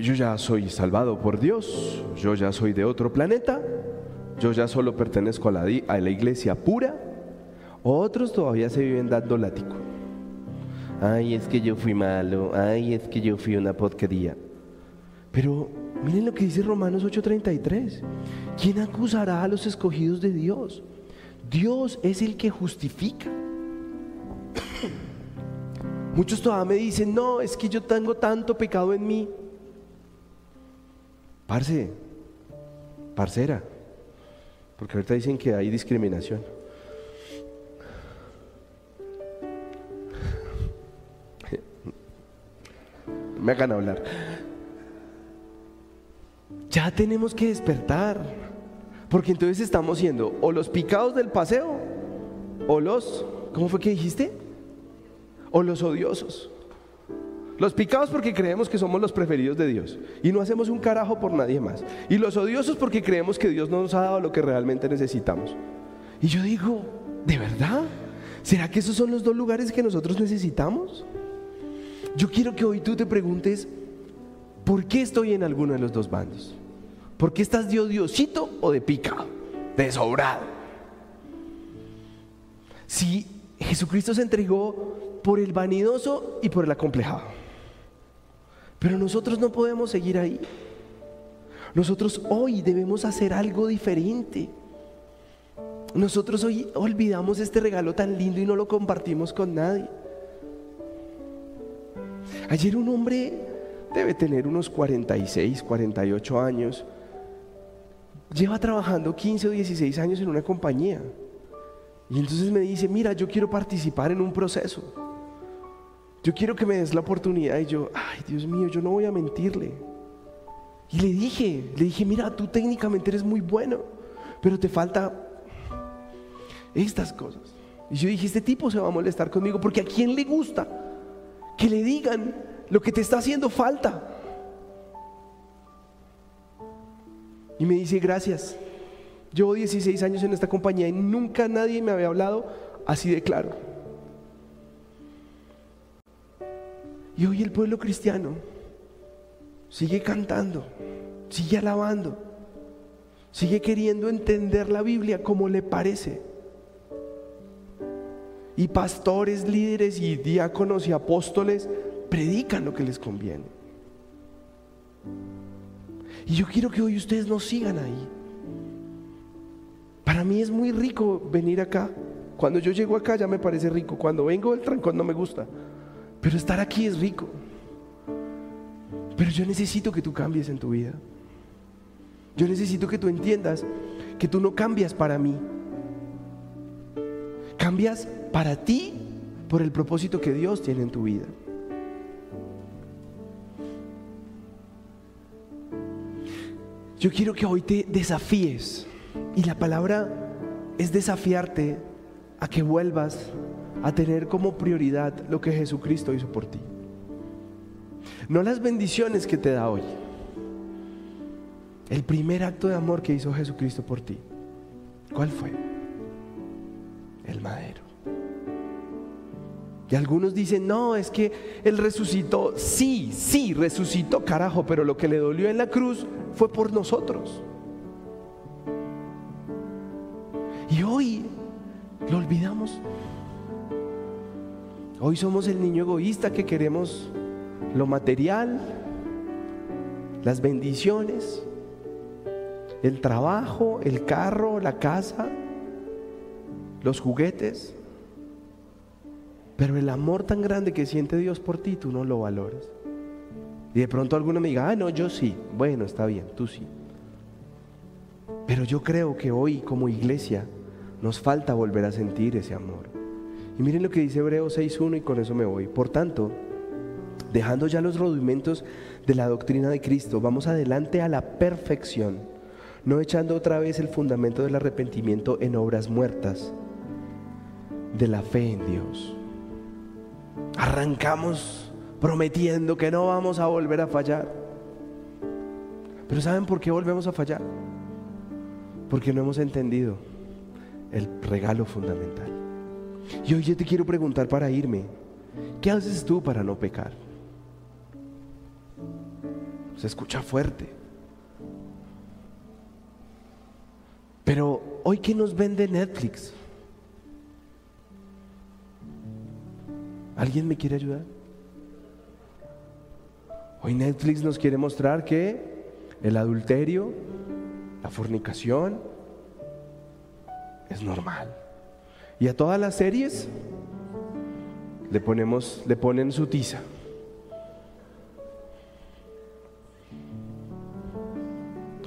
yo ya soy salvado por Dios, yo ya soy de otro planeta, yo ya solo pertenezco a la, a la iglesia pura, otros todavía se viven dando látigo. Ay, es que yo fui malo, ay, es que yo fui una porquería. Pero miren lo que dice Romanos 8:33. ¿Quién acusará a los escogidos de Dios? Dios es el que justifica. Muchos todavía me dicen, no, es que yo tengo tanto pecado en mí. Parce, parcera, porque ahorita dicen que hay discriminación. Me hagan hablar. Ya tenemos que despertar, porque entonces estamos siendo o los picados del paseo, o los, ¿cómo fue que dijiste? O los odiosos. Los picados porque creemos que somos los preferidos de Dios y no hacemos un carajo por nadie más. Y los odiosos porque creemos que Dios no nos ha dado lo que realmente necesitamos. Y yo digo, ¿de verdad? ¿Será que esos son los dos lugares que nosotros necesitamos? Yo quiero que hoy tú te preguntes, ¿por qué estoy en alguno de los dos bandos? ¿Por qué estás de odiosito o de picado? De sobrado. Si Jesucristo se entregó por el vanidoso y por el acomplejado. Pero nosotros no podemos seguir ahí. Nosotros hoy debemos hacer algo diferente. Nosotros hoy olvidamos este regalo tan lindo y no lo compartimos con nadie. Ayer un hombre debe tener unos 46, 48 años. Lleva trabajando 15 o 16 años en una compañía. Y entonces me dice, mira, yo quiero participar en un proceso. Yo quiero que me des la oportunidad. Y yo, ay, Dios mío, yo no voy a mentirle. Y le dije, le dije, mira, tú técnicamente eres muy bueno, pero te falta estas cosas. Y yo dije, este tipo se va a molestar conmigo porque a quién le gusta que le digan lo que te está haciendo falta. Y me dice, gracias. Llevo 16 años en esta compañía y nunca nadie me había hablado así de claro. Y hoy el pueblo cristiano sigue cantando, sigue alabando, sigue queriendo entender la Biblia como le parece. Y pastores, líderes y diáconos y apóstoles predican lo que les conviene. Y yo quiero que hoy ustedes no sigan ahí. Para mí es muy rico venir acá. Cuando yo llego acá ya me parece rico. Cuando vengo del trancón no me gusta. Pero estar aquí es rico. Pero yo necesito que tú cambies en tu vida. Yo necesito que tú entiendas que tú no cambias para mí. Cambias para ti por el propósito que Dios tiene en tu vida. Yo quiero que hoy te desafíes. Y la palabra es desafiarte a que vuelvas a tener como prioridad lo que Jesucristo hizo por ti. No las bendiciones que te da hoy. El primer acto de amor que hizo Jesucristo por ti. ¿Cuál fue? El madero. Y algunos dicen, no, es que Él resucitó. Sí, sí, resucitó, carajo, pero lo que le dolió en la cruz fue por nosotros. Y hoy lo olvidamos. Hoy somos el niño egoísta que queremos lo material, las bendiciones, el trabajo, el carro, la casa, los juguetes. Pero el amor tan grande que siente Dios por ti, tú no lo valoras. Y de pronto alguno me diga, ah, no, yo sí. Bueno, está bien, tú sí. Pero yo creo que hoy como iglesia nos falta volver a sentir ese amor. Y miren lo que dice Hebreos 6.1 y con eso me voy. Por tanto, dejando ya los rudimentos de la doctrina de Cristo, vamos adelante a la perfección, no echando otra vez el fundamento del arrepentimiento en obras muertas, de la fe en Dios. Arrancamos prometiendo que no vamos a volver a fallar. Pero ¿saben por qué volvemos a fallar? Porque no hemos entendido el regalo fundamental. Y hoy yo te quiero preguntar para irme, ¿qué haces tú para no pecar? Se escucha fuerte. Pero hoy ¿qué nos vende Netflix? ¿Alguien me quiere ayudar? Hoy Netflix nos quiere mostrar que el adulterio, la fornicación, es normal. Y a todas las series le ponemos, le ponen su tiza.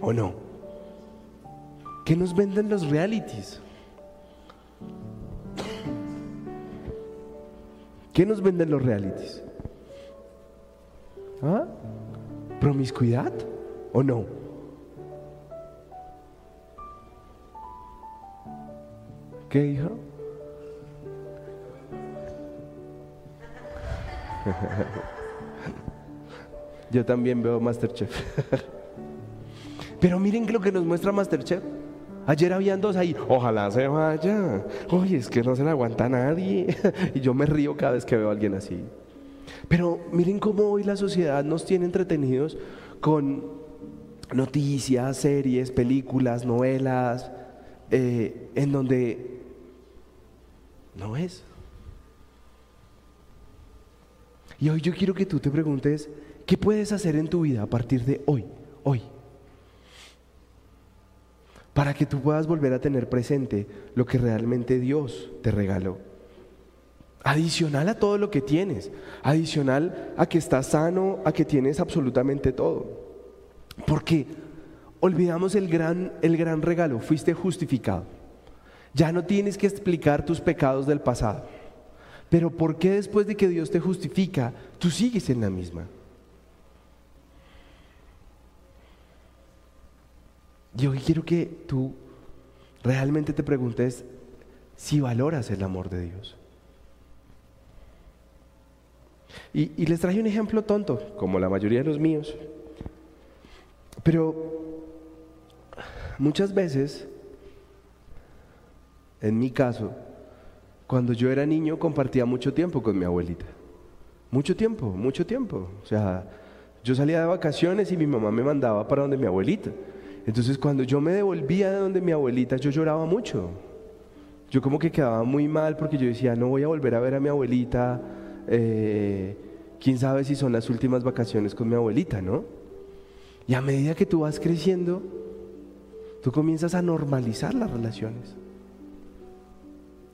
¿O no? ¿Qué nos venden los realities? ¿Qué nos venden los realities? ¿Ah? ¿Promiscuidad o no? ¿Qué hijo? Yo también veo Masterchef. Pero miren lo que nos muestra Masterchef. Ayer habían dos ahí, ojalá se vaya. Oye, es que no se le aguanta nadie. y yo me río cada vez que veo a alguien así. Pero miren cómo hoy la sociedad nos tiene entretenidos con noticias, series, películas, novelas, eh, en donde no es. Y hoy yo quiero que tú te preguntes, ¿qué puedes hacer en tu vida a partir de hoy? Hoy. Para que tú puedas volver a tener presente lo que realmente Dios te regaló. Adicional a todo lo que tienes. Adicional a que estás sano, a que tienes absolutamente todo. Porque olvidamos el gran, el gran regalo. Fuiste justificado. Ya no tienes que explicar tus pecados del pasado. Pero ¿por qué después de que Dios te justifica, tú sigues en la misma? Y hoy quiero que tú realmente te preguntes si valoras el amor de Dios. Y, les traje un ejemplo tonto, como la mayoría de los míos. Pero muchas veces, en mi caso, cuando yo era niño compartía mucho tiempo con mi abuelita. Mucho tiempo, mucho tiempo. O sea, yo salía de vacaciones y mi mamá me mandaba para donde mi abuelita. Entonces cuando yo me devolvía de donde mi abuelita, yo lloraba mucho. Yo como que quedaba muy mal porque yo decía, no voy a volver a ver a mi abuelita. Eh, quién sabe si son las últimas vacaciones con mi abuelita, ¿no? Y a medida que tú vas creciendo, tú comienzas a normalizar las relaciones.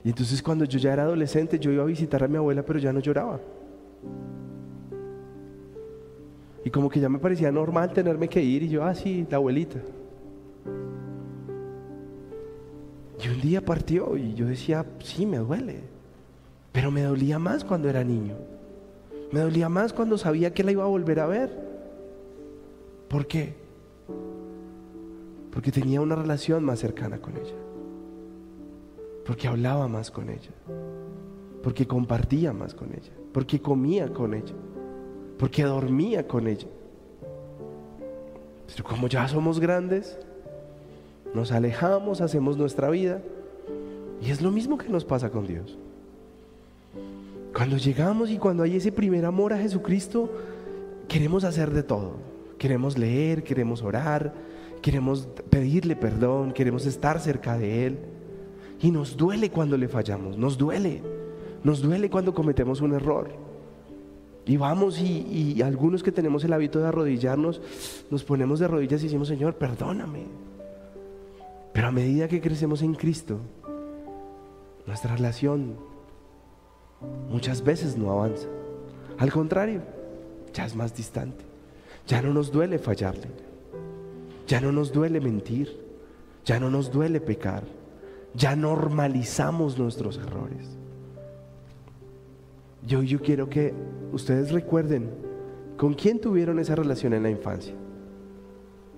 Y entonces cuando yo ya era adolescente, yo iba a visitar a mi abuela, pero ya no lloraba. Y como que ya me parecía normal tenerme que ir y yo, ah, sí, la abuelita. Y un día partió y yo decía, sí, me duele. Pero me dolía más cuando era niño. Me dolía más cuando sabía que la iba a volver a ver. ¿Por qué? Porque tenía una relación más cercana con ella porque hablaba más con ella, porque compartía más con ella, porque comía con ella, porque dormía con ella. Pero como ya somos grandes, nos alejamos, hacemos nuestra vida y es lo mismo que nos pasa con Dios. Cuando llegamos y cuando hay ese primer amor a Jesucristo, queremos hacer de todo. Queremos leer, queremos orar, queremos pedirle perdón, queremos estar cerca de Él. Y nos duele cuando le fallamos, nos duele. Nos duele cuando cometemos un error. Y vamos y, algunos que tenemos el hábito de arrodillarnos, nos ponemos de rodillas y decimos, Señor, perdóname. Pero a medida que crecemos en Cristo, nuestra relación muchas veces no avanza. Al contrario, ya es más distante. Ya no nos duele fallarle. Ya no nos duele mentir. Ya no nos duele pecar ya normalizamos nuestros errores. Yo, yo quiero que ustedes recuerden con quién tuvieron esa relación en la infancia.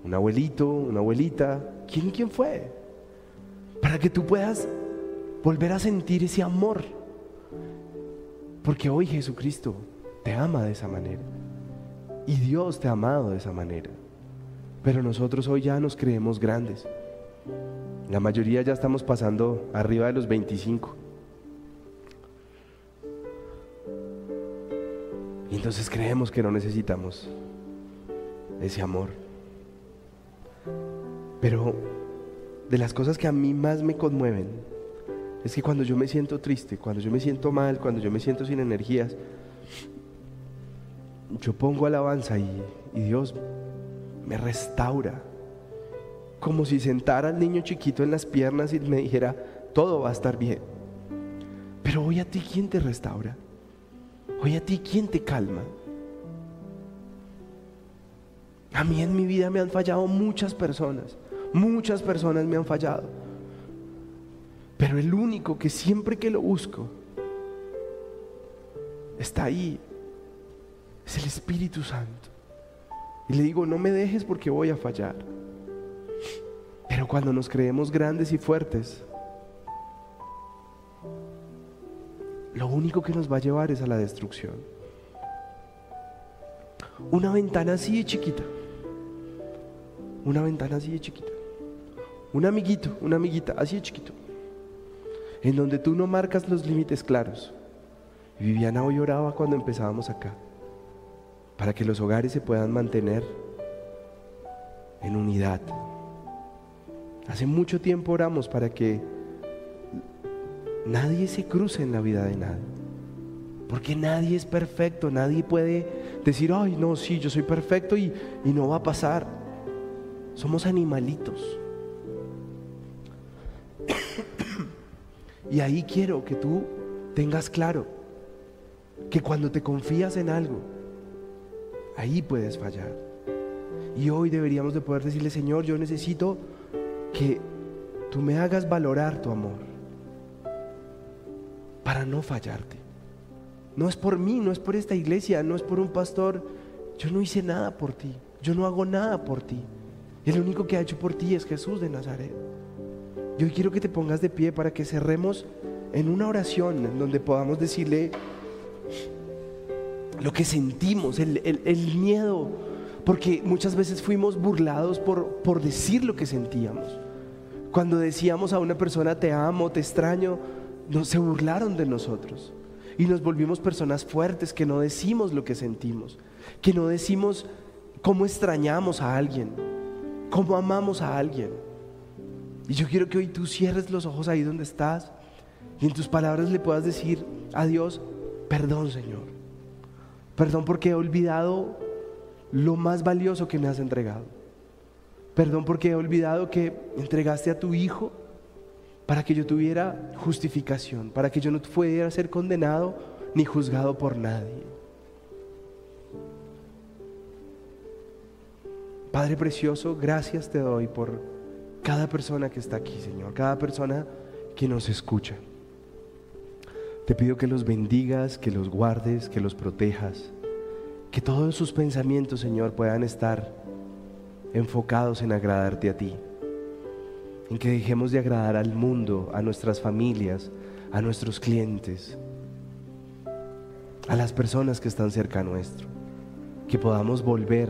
Un abuelito, una abuelita, ¿quién, quién fue? Para que tú puedas volver a sentir ese amor. Porque hoy Jesucristo te ama de esa manera. Y Dios te ha amado de esa manera. Pero nosotros hoy ya nos creemos grandes. La mayoría ya estamos pasando arriba de los 25. Y entonces creemos que no necesitamos ese amor. Pero de las cosas que a mí más me conmueven es que cuando yo me siento triste, cuando yo me siento mal, cuando yo me siento sin energías, yo pongo alabanza y, y Dios me restaura como si sentara al niño chiquito en las piernas y me dijera, todo va a estar bien. Pero hoy a ti, ¿quién te restaura? Hoy a ti, ¿quién te calma? A mí en mi vida me han fallado muchas personas, muchas personas me han fallado. Pero el único que siempre que lo busco está ahí es el Espíritu Santo. Y le digo, no me dejes porque voy a fallar. Cuando nos creemos grandes y fuertes, lo único que nos va a llevar es a la destrucción. Una ventana así de chiquita. Una ventana así de chiquita. Un amiguito, una amiguita así de chiquito. En donde tú no marcas los límites claros. Viviana hoy oraba cuando empezábamos acá. Para que los hogares se puedan mantener en unidad. Hace mucho tiempo oramos para que nadie se cruce en la vida de nadie. Porque nadie es perfecto, nadie puede decir, ay, no, sí, yo soy perfecto y, y no va a pasar. Somos animalitos. y ahí quiero que tú tengas claro que cuando te confías en algo, ahí puedes fallar. Y hoy deberíamos de poder decirle, Señor, yo necesito que tú me hagas valorar tu amor para no fallarte. No es por mí, no es por esta iglesia, no es por un pastor. Yo no hice nada por ti, yo no hago nada por ti. El único que ha hecho por ti es Jesús de Nazaret. Yo quiero que te pongas de pie para que cerremos en una oración en donde podamos decirle lo que sentimos, el, el miedo, porque muchas veces fuimos burlados por, por decir lo que sentíamos. Cuando decíamos a una persona te amo, te extraño, no, se burlaron de nosotros. Y nos volvimos personas fuertes que no decimos lo que sentimos, que no decimos cómo extrañamos a alguien, cómo amamos a alguien. Y yo quiero que hoy tú cierres los ojos ahí donde estás y en tus palabras le puedas decir a Dios, perdón Señor, perdón porque he olvidado lo más valioso que me has entregado. Perdón porque he olvidado que entregaste a tu Hijo para que yo tuviera justificación, para que yo no pudiera ser condenado ni juzgado por nadie. Padre precioso, gracias te doy por cada persona que está aquí, Señor, cada persona que nos escucha. Te pido que los bendigas, que los guardes, que los protejas, que todos sus pensamientos, Señor, puedan estar enfocados en agradarte a ti en que dejemos de agradar al mundo, a nuestras familias, a nuestros clientes, a las personas que están cerca nuestro, que podamos volver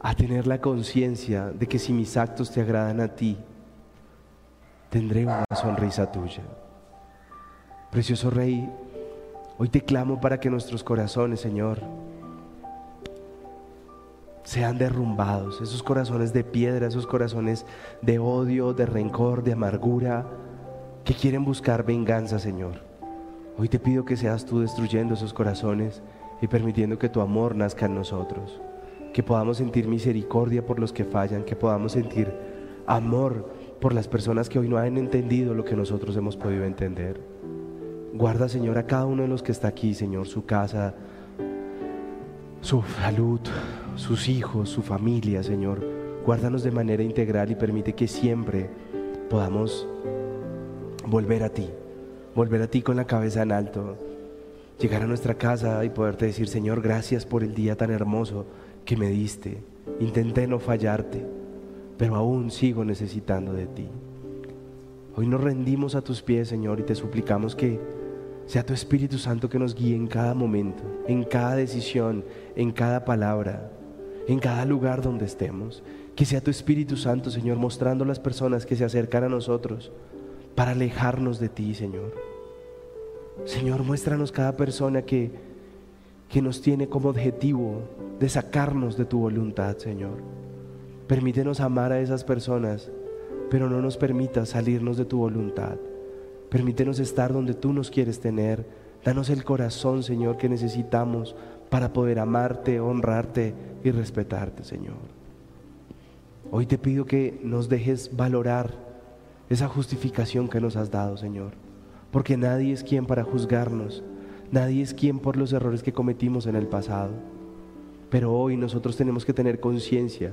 a tener la conciencia de que si mis actos te agradan a ti, tendré una sonrisa tuya. Precioso Rey, hoy te clamo para que nuestros corazones, Señor, sean derrumbados, esos corazones de piedra, esos corazones de odio, de rencor, de amargura, que quieren buscar venganza, Señor. Hoy te pido que seas tú destruyendo esos corazones y permitiendo que tu amor nazca en nosotros, que podamos sentir misericordia por los que fallan, que podamos sentir amor por las personas que hoy no han entendido lo que nosotros hemos podido entender. Guarda, Señor, a cada uno de los que está aquí, Señor, su casa, su salud, sus hijos, su familia, Señor. Guárdanos de manera integral y permite que siempre podamos volver a ti, volver a ti con la cabeza en alto, llegar a nuestra casa y poderte decir, Señor, gracias por el día tan hermoso que me diste. Intenté no fallarte, pero aún sigo necesitando de ti. Hoy nos rendimos a tus pies, Señor, y te suplicamos que sea tu Espíritu Santo que nos guíe en cada momento, en cada decisión, en cada palabra, en cada lugar donde estemos. Que sea tu Espíritu Santo, Señor, mostrando a las personas que se acercan a nosotros para alejarnos de ti, Señor. Señor, muéstranos cada persona que, que nos tiene como objetivo de sacarnos de tu voluntad, Señor. Permítenos amar a esas personas, pero no nos permitas salirnos de tu voluntad. Permítenos estar donde tú nos quieres tener. Danos el corazón, Señor, que necesitamos para poder amarte, honrarte y respetarte, Señor. Hoy te pido que nos dejes valorar esa justificación que nos has dado, Señor. Porque nadie es quien para juzgarnos, nadie es quien por los errores que cometimos en el pasado. Pero hoy nosotros tenemos que tener conciencia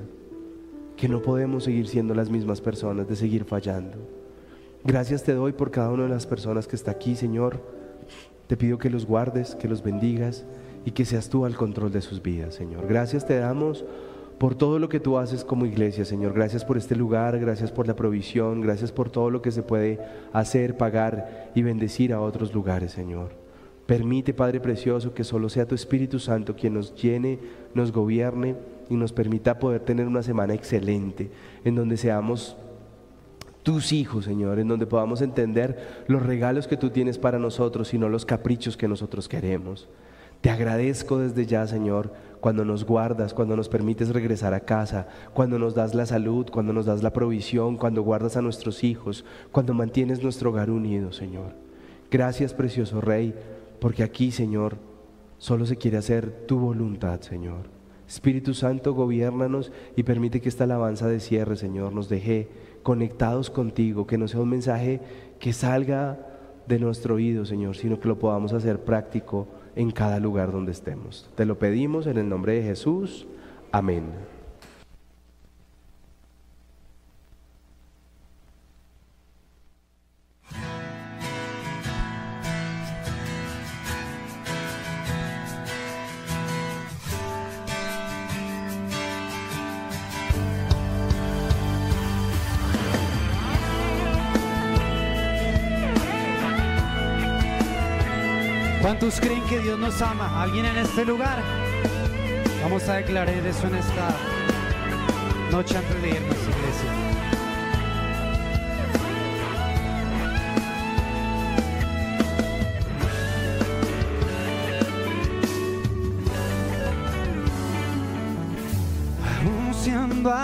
que no podemos seguir siendo las mismas personas, de seguir fallando. Gracias te doy por cada una de las personas que está aquí, Señor. Te pido que los guardes, que los bendigas y que seas tú al control de sus vidas, Señor. Gracias te damos por todo lo que tú haces como iglesia, Señor. Gracias por este lugar, gracias por la provisión, gracias por todo lo que se puede hacer, pagar y bendecir a otros lugares, Señor. Permite, Padre Precioso, que solo sea tu Espíritu Santo quien nos llene, nos gobierne y nos permita poder tener una semana excelente, en donde seamos tus hijos, Señor, en donde podamos entender los regalos que tú tienes para nosotros y no los caprichos que nosotros queremos. Te agradezco desde ya, Señor, cuando nos guardas, cuando nos permites regresar a casa, cuando nos das la salud, cuando nos das la provisión, cuando guardas a nuestros hijos, cuando mantienes nuestro hogar unido, Señor. Gracias, precioso Rey, porque aquí, Señor, solo se quiere hacer tu voluntad, Señor. Espíritu Santo, gobiernanos y permite que esta alabanza de cierre, Señor, nos deje conectados contigo, que no sea un mensaje que salga de nuestro oído, Señor, sino que lo podamos hacer práctico en cada lugar donde estemos. Te lo pedimos en el nombre de Jesús. Amén. ¿Cuántos creen que Dios nos ama? ¿Alguien en este lugar? Vamos a declarar eso en esta noche antes de irnos, iglesia.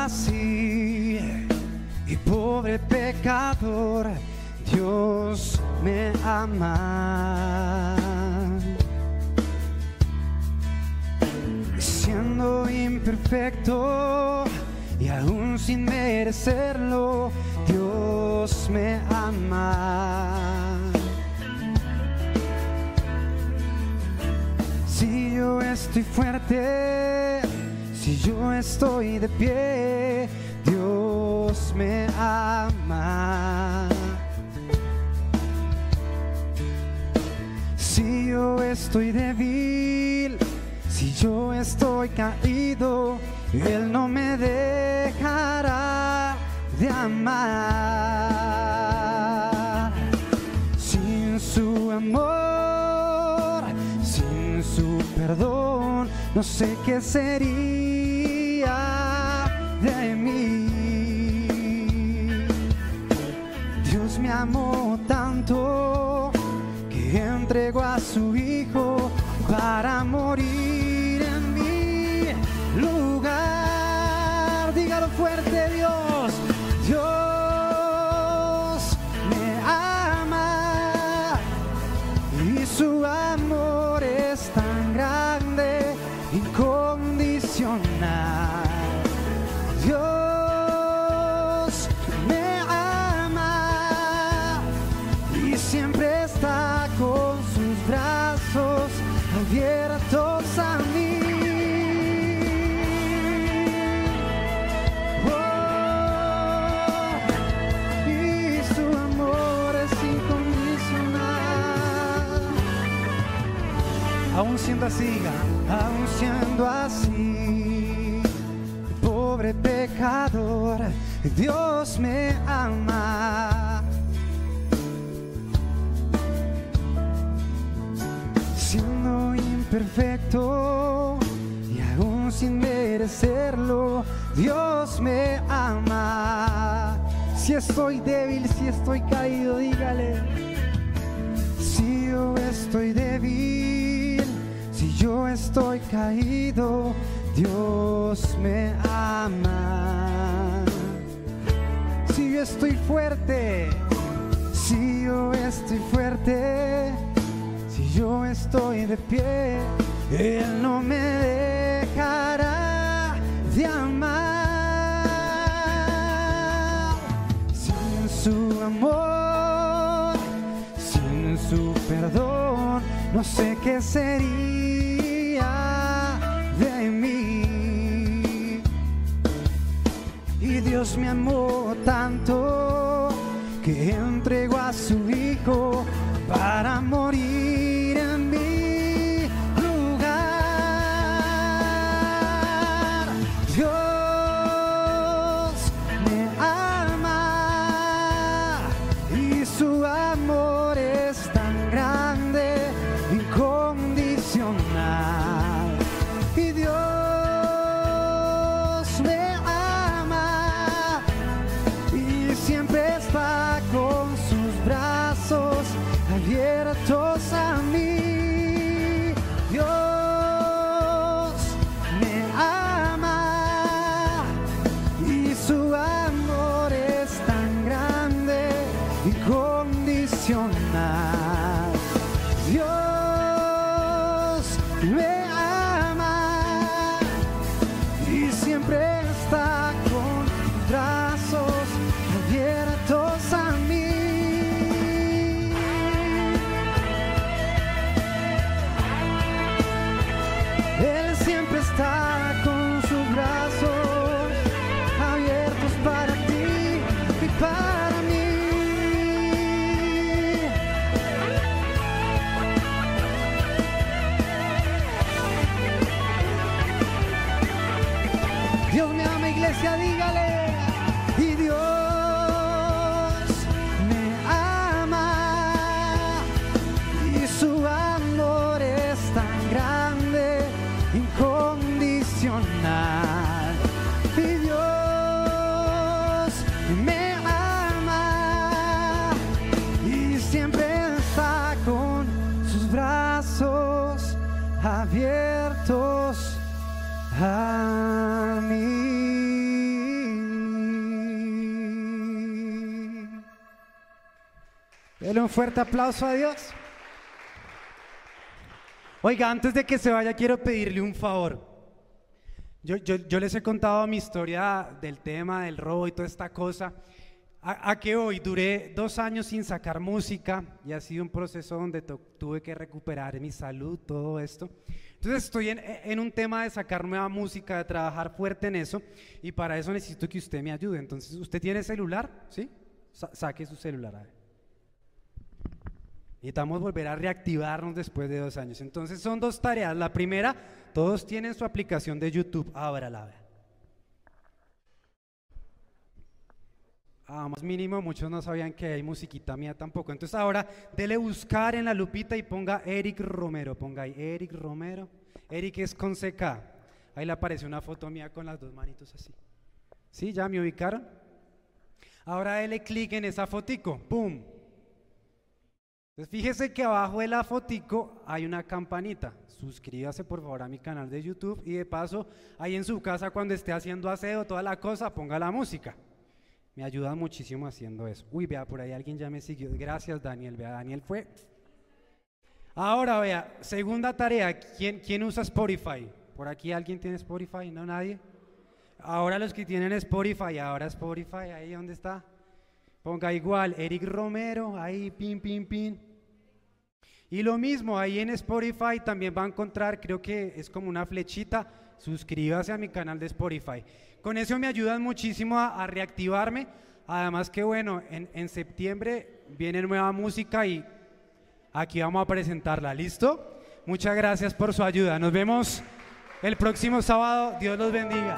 Así y pobre pecador, Dios me ama. Imperfecto y aún sin merecerlo, Dios me ama. Si yo estoy fuerte, si yo estoy de pie, Dios me ama. Si yo estoy débil, yo estoy caído, Él no me dejará de amar. Sin su amor, sin su perdón, no sé qué sería de mí. Dios me amó tanto que entregó a su Hijo para morir lugar. Dígalo fuerte, Dios. Aún siendo así, aún siendo así, pobre pecador, Dios me ama. Siendo imperfecto y aún sin merecerlo, Dios me ama. Si estoy débil, si estoy caído, dígale. Si yo estoy débil, yo estoy caído, Dios me ama. Si yo estoy fuerte, si yo estoy fuerte, si yo estoy de pie, Él no me dejará de amar. Sin su amor, sin su perdón, no sé qué sería Dios me amó tanto que entregó a su Hijo para morir era tua amiga. Un fuerte aplauso a Dios. Oiga, antes de que se vaya, quiero pedirle un favor. Yo, les he contado mi historia del tema del robo y toda esta cosa. A, que hoy duré dos años sin sacar música y ha sido un proceso donde tuve que recuperar mi salud, todo esto. Entonces estoy en, un tema de sacar nueva música, de trabajar fuerte en eso y para eso necesito que usted me ayude. Entonces, ¿usted tiene celular? ¿Sí? Sa- saque su celular. A. Necesitamos volver a reactivarnos después de dos años. Entonces son dos tareas. La primera, todos tienen su aplicación de YouTube. Ábrala. Ah, más mínimo, muchos no sabían que hay musiquita mía tampoco. Entonces ahora dele buscar en la lupita y ponga Eric Romero. Ponga ahí Eric Romero. Eric es con CK. Ahí le aparece una foto mía con las dos manitos así. ¿Sí? ¿Ya me ubicaron? Ahora dele clic en esa fotico. ¡Pum! Entonces fíjese que abajo de la fotico hay una campanita. Suscríbase por favor a mi canal de YouTube y de paso ahí en su casa cuando esté haciendo aseo, toda la cosa, ponga la música. Me ayudan muchísimo haciendo eso. Uy, vea, por ahí alguien ya me siguió. Gracias Daniel, vea, Daniel fue. Ahora vea, segunda tarea, ¿quién, quién usa Spotify? ¿Por aquí alguien tiene Spotify? ¿No nadie? Ahora los que tienen Spotify, ahora Spotify, ahí dónde está. Ponga igual, Eric Romero, ahí, pin, pin, pin. Y lo mismo, ahí en Spotify también va a encontrar, creo que es como una flechita, suscríbase a mi canal de Spotify. Con eso me ayudan muchísimo a, reactivarme. Además que bueno, en, en septiembre viene nueva música y aquí vamos a presentarla. ¿Listo? Muchas gracias por su ayuda. Nos vemos el próximo sábado. Dios los bendiga.